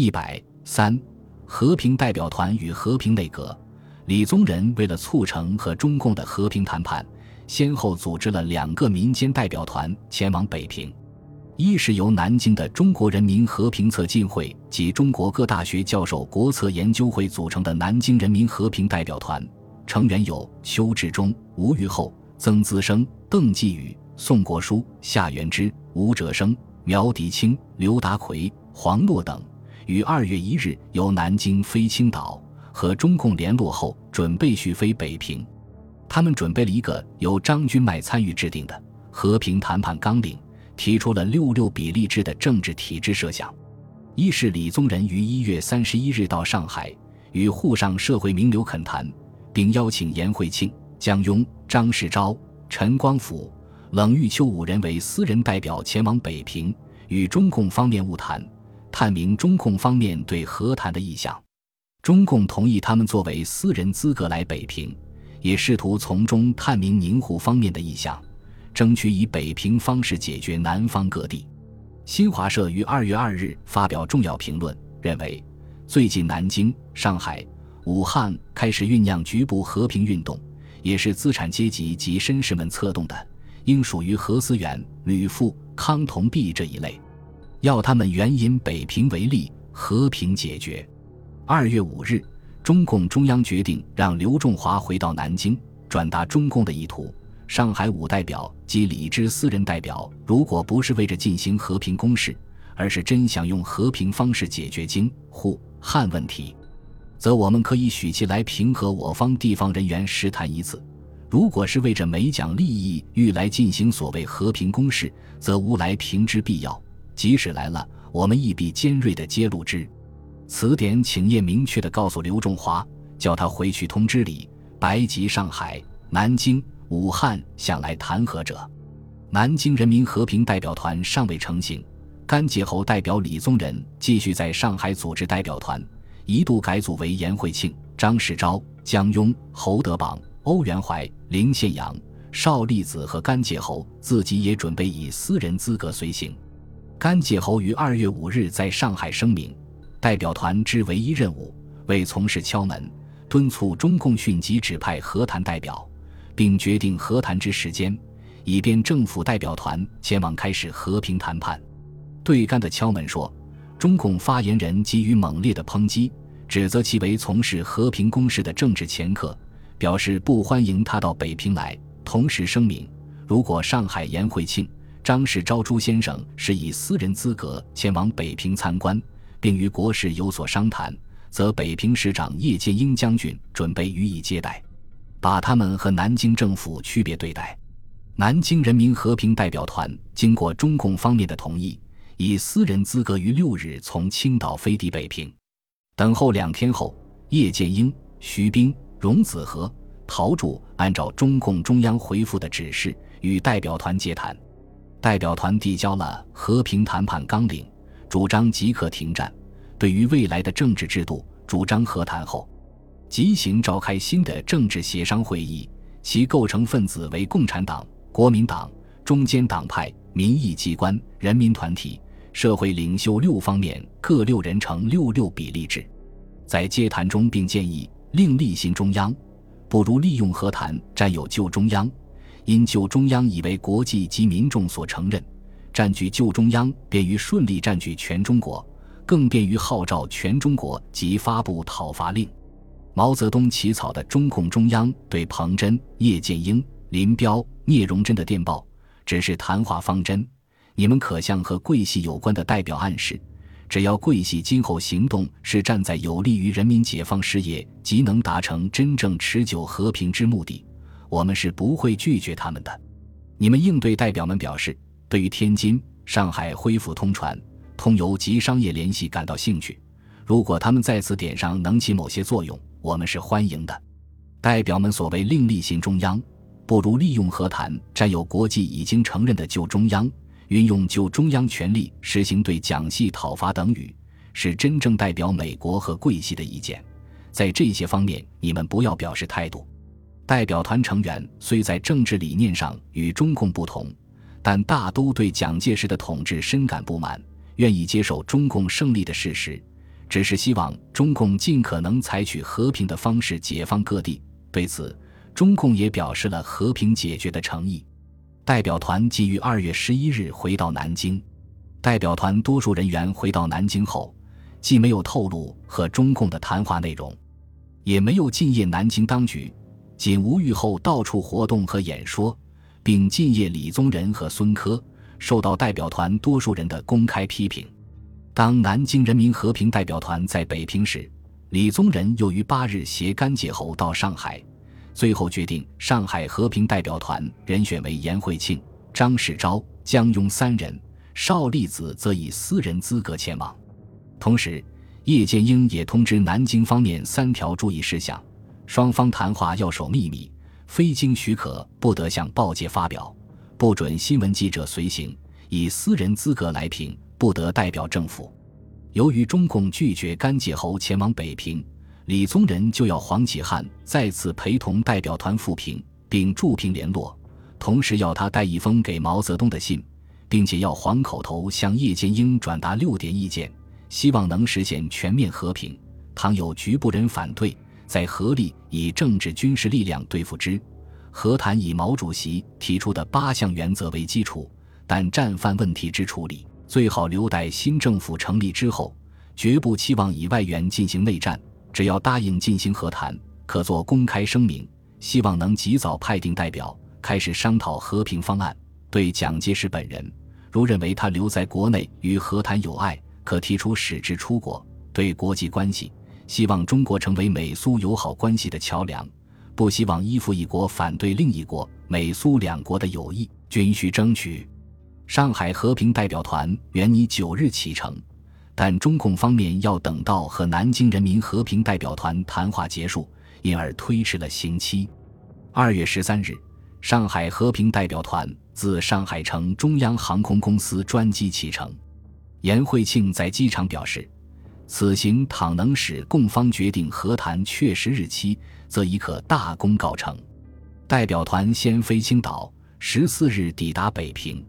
一百三，和平代表团与和平内阁。李宗仁为了促成和中共的和平谈判，先后组织了两个民间代表团前往北平。一是由南京的中国人民和平策进会及中国各大学教授国策研究会组成的南京人民和平代表团，成员有邱志忠、吴玉厚、曾资生、邓继宇、宋国书、夏元之、吴哲生、苗迪清、刘达奎、黄诺等，于二月一日由南京飞青岛。和中共联络后，准备续飞北平。他们准备了一个由张君迈参与制定的和平谈判纲领，提出了六六比例制的政治体制设想。一是李宗仁于一月三十一日到上海，与沪上社会名流恳谈，并邀请严惠庆、江庸、张世钊、陈光甫、冷玉秋五人为私人代表前往北平，与中共方面晤谈，探明中共方面对和谈的意向。中共同意他们作为私人资格来北平，也试图从中探明宁沪方面的意向，争取以北平方式解决南方各地。新华社于二月二日发表重要评论，认为最近南京、上海、武汉开始酝酿局部和平运动，也是资产阶级及绅士们策动的，应属于何思远、吕复、康同弼这一类，要他们援引北平为例，和平解决。二月五日，中共中央决定让刘仲华回到南京，转达中共的意图。上海五代表及李之私人代表，如果不是为着进行和平攻势，而是真想用和平方式解决京沪汉问题，则我们可以许其来平和我方地方人员实谈一次；如果是为着美蒋利益欲来进行所谓和平攻势，则无来平之必要。即使来了，我们亦必尖锐地揭露之。词典请叶明确地告诉刘仲华，叫他回去通知李白及上海、南京、武汉想来弹劾者。南京人民和平代表团尚未成型，甘介侯代表李宗仁继续在上海组织代表团，一度改组为严惠庆、张世钊、江庸、侯德榜、欧元怀、林献阳、邵力子和甘介侯自己也准备以私人资格随行。甘介侯于二月五日在上海声明。代表团之唯一任务为从事敲门，敦促中共迅即指派和谈代表，并决定和谈之时间，以便政府代表团前往开始和平谈判。对甘的敲门说，中共发言人给予猛烈的抨击，指责其为从事和平攻势的政治掮客，表示不欢迎他到北平来。同时声明，如果上海颜惠庆、张氏昭朱先生是以私人资格前往北平参观。并与国事有所商谈，则北平市长叶剑英将军准备予以接待，把他们和南京政府区别对待。南京人民和平代表团经过中共方面的同意，以私人资格于六日从青岛飞抵北平，等候两天后，叶剑英、徐冰、荣子和、陶铸按照中共中央回复的指示与代表团接谈，代表团递交了和平谈判纲领。主张即刻停战，对于未来的政治制度主张和谈后，即行召开新的政治协商会议，其构成分子为共产党、国民党、中间党派、民意机关、人民团体、社会领袖六方面各六人成六六比例制。在接谈中，并建议另立新中央，不如利用和谈占有旧中央，因旧中央已为国际及民众所承认。占据旧中央，便于顺利占据全中国，更便于号召全中国及发布讨伐令。毛泽东起草的中共中央对彭真、叶剑英、林彪、聂荣臻的电报，只是谈话方针。你们可向和桂系有关的代表暗示，只要桂系今后行动是站在有利于人民解放事业及能达成真正持久和平之目的，我们是不会拒绝他们的。你们应对代表们表示。对于天津、上海恢复通船、通邮及商业联系感到兴趣，如果他们在此点上能起某些作用，我们是欢迎的。代表们所谓另立新中央，不如利用和谈占有国际已经承认的旧中央，运用旧中央权力实行对蒋系讨伐等语，是真正代表美国和桂系的意见。在这些方面，你们不要表示态度。代表团成员虽在政治理念上与中共不同。但大都对蒋介石的统治深感不满，愿意接受中共胜利的事实，只是希望中共尽可能采取和平的方式解放各地。对此，中共也表示了和平解决的诚意。代表团即于二月十一日回到南京。代表团多数人员回到南京后，既没有透露和中共的谈话内容，也没有敬业南京当局，仅吴玉后到处活动和演说，并敬业李宗仁和孙科，受到代表团多数人的公开批评。当南京人民和平代表团在北平时，李宗仁又于八日携甘介侯到上海，最后决定上海和平代表团人选为严惠庆、张世钊、江庸三人。邵力子则以私人资格前往，同时，叶剑英也通知南京方面三条注意事项：双方谈话要守秘密，非经许可不得向报界发表，不准新闻记者随行，以私人资格来平，不得代表政府。由于中共拒绝甘介侯前往北平，李宗仁就要黄启汉再次陪同代表团赴平，并驻平联络，同时要他带一封给毛泽东的信。并且要黄口头向叶剑英转达六点意见，希望能实现全面和平。倘有局部人反对，再合力以政治军事力量对付之。和谈以毛主席提出的八项原则为基础，但战犯问题之处理最好留待新政府成立之后，绝不期望以外援进行内战。只要答应进行和谈，可作公开声明，希望能及早派定代表，开始商讨和平方案。对蒋介石本人，如认为他留在国内与和谈有碍，可提出使之出国。对国际关系，希望中国成为美苏友好关系的桥梁，不希望依附一国反对另一国。美苏两国的友谊均需争取。上海和平代表团原拟九日启程，但中共方面要等到和南京人民和平代表团谈话结束，因而推迟了行期。二月十三日，上海和平代表团。自上海乘中央航空公司专机启程，严惠庆在机场表示：“此行倘能使共方决定和谈确实日期，则已可大功告成。”代表团先飞青岛，十四日抵达北平。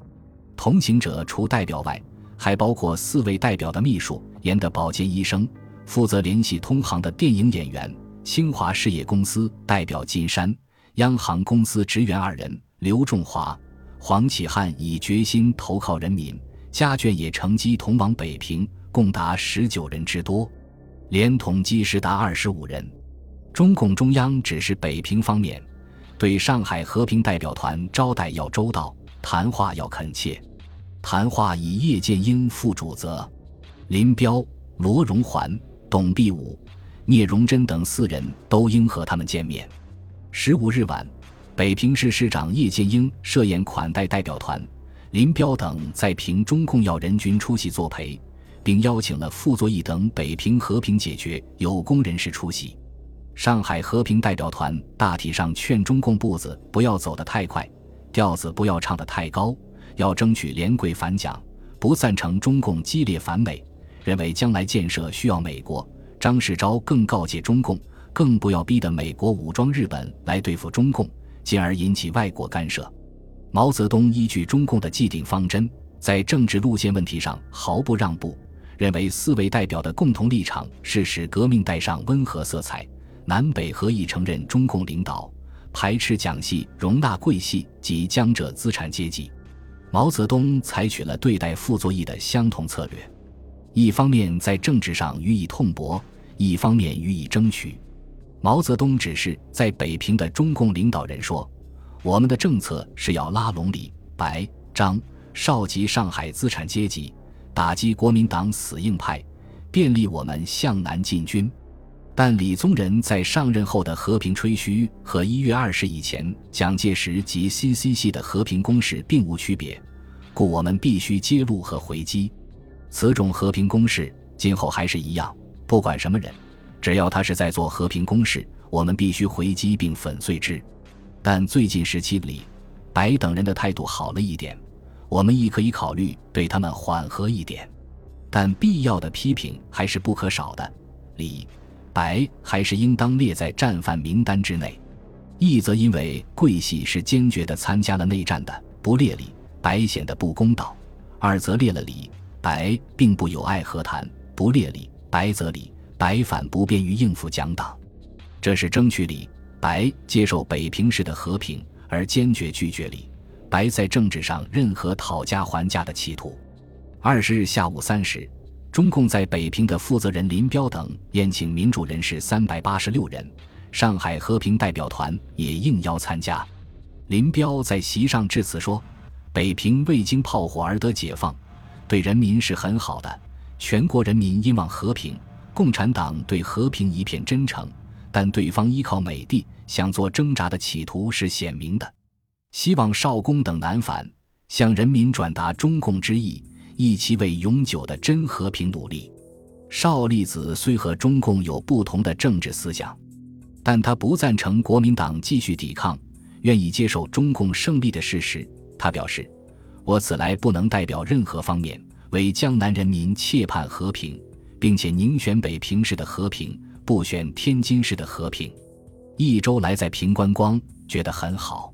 同行者除代表外，还包括四位代表的秘书、严的保健医生、负责联系通航的电影演员、清华事业公司代表金山、央行公司职员二人刘仲华。黄启汉已决心投靠人民，家眷也乘机同往北平，共达十九人之多，连同机师达二十五人。中共中央指示北平方面，对上海和平代表团招待要周到，谈话要恳切。谈话以叶剑英副主责，林彪、罗荣桓、董必武、聂荣臻等四人都应和他们见面。十五日晚。北平市市长叶剑英设宴款待代表团，林彪等在平中共要人均出席作陪，并邀请了傅作义等北平和平解决有功人士出席。上海和平代表团大体上劝中共步子不要走得太快，调子不要唱得太高，要争取连跪反蒋，不赞成中共激烈反美，认为将来建设需要美国。张世钊更告诫中共，更不要逼得美国武装日本来对付中共。进而引起外国干涉。毛泽东依据中共的既定方针，在政治路线问题上毫不让步，认为四位代表的共同立场是使革命带上温和色彩，南北合议承认中共领导，排斥蒋系，容纳桂系及江浙资产阶级。毛泽东采取了对待傅作义的相同策略，一方面在政治上予以痛驳，一方面予以争取。毛泽东指示在北平的中共领导人说：“我们的政策是要拉拢李、白、张、邵及上海资产阶级，打击国民党死硬派，便利我们向南进军。”但李宗仁在上任后的和平吹嘘和一月二十以前蒋介石及 CC 系的和平攻势并无区别，故我们必须揭露和回击。此种和平攻势今后还是一样，不管什么人。只要他是在做和平攻势，我们必须回击并粉碎之。但最近时期里，白等人的态度好了一点，我们亦可以考虑对他们缓和一点。但必要的批评还是不可少的。李、白还是应当列在战犯名单之内。一则因为桂系是坚决地参加了内战的，不列李、白显得不公道；二则列了李、白并不友爱和谈，不列李。白则李、白反不便于应付蒋党，这是争取李、白接受北平时的和平，而坚决拒绝李、白在政治上任何讨价还价的企图。二十日下午三时，中共在北平的负责人林彪等宴请民主人士三百八十六人，上海和平代表团也应邀参加。林彪在席上致辞说：“北平未经炮火而得解放，对人民是很好的。全国人民因望和平，共产党对和平一片真诚，但对方依靠美帝，想做挣扎的企图是显明的。希望少公等南返，向人民转达中共之意，一起为永久的真和平努力。少粒子虽和中共有不同的政治思想，但他不赞成国民党继续抵抗。”愿意接受中共胜利的事实，他表示：“我此来不能代表任何方面，为江南人民切盼和平，并且宁选北平市的和平，不选天津市的和平。”一周来在平观光，觉得很好。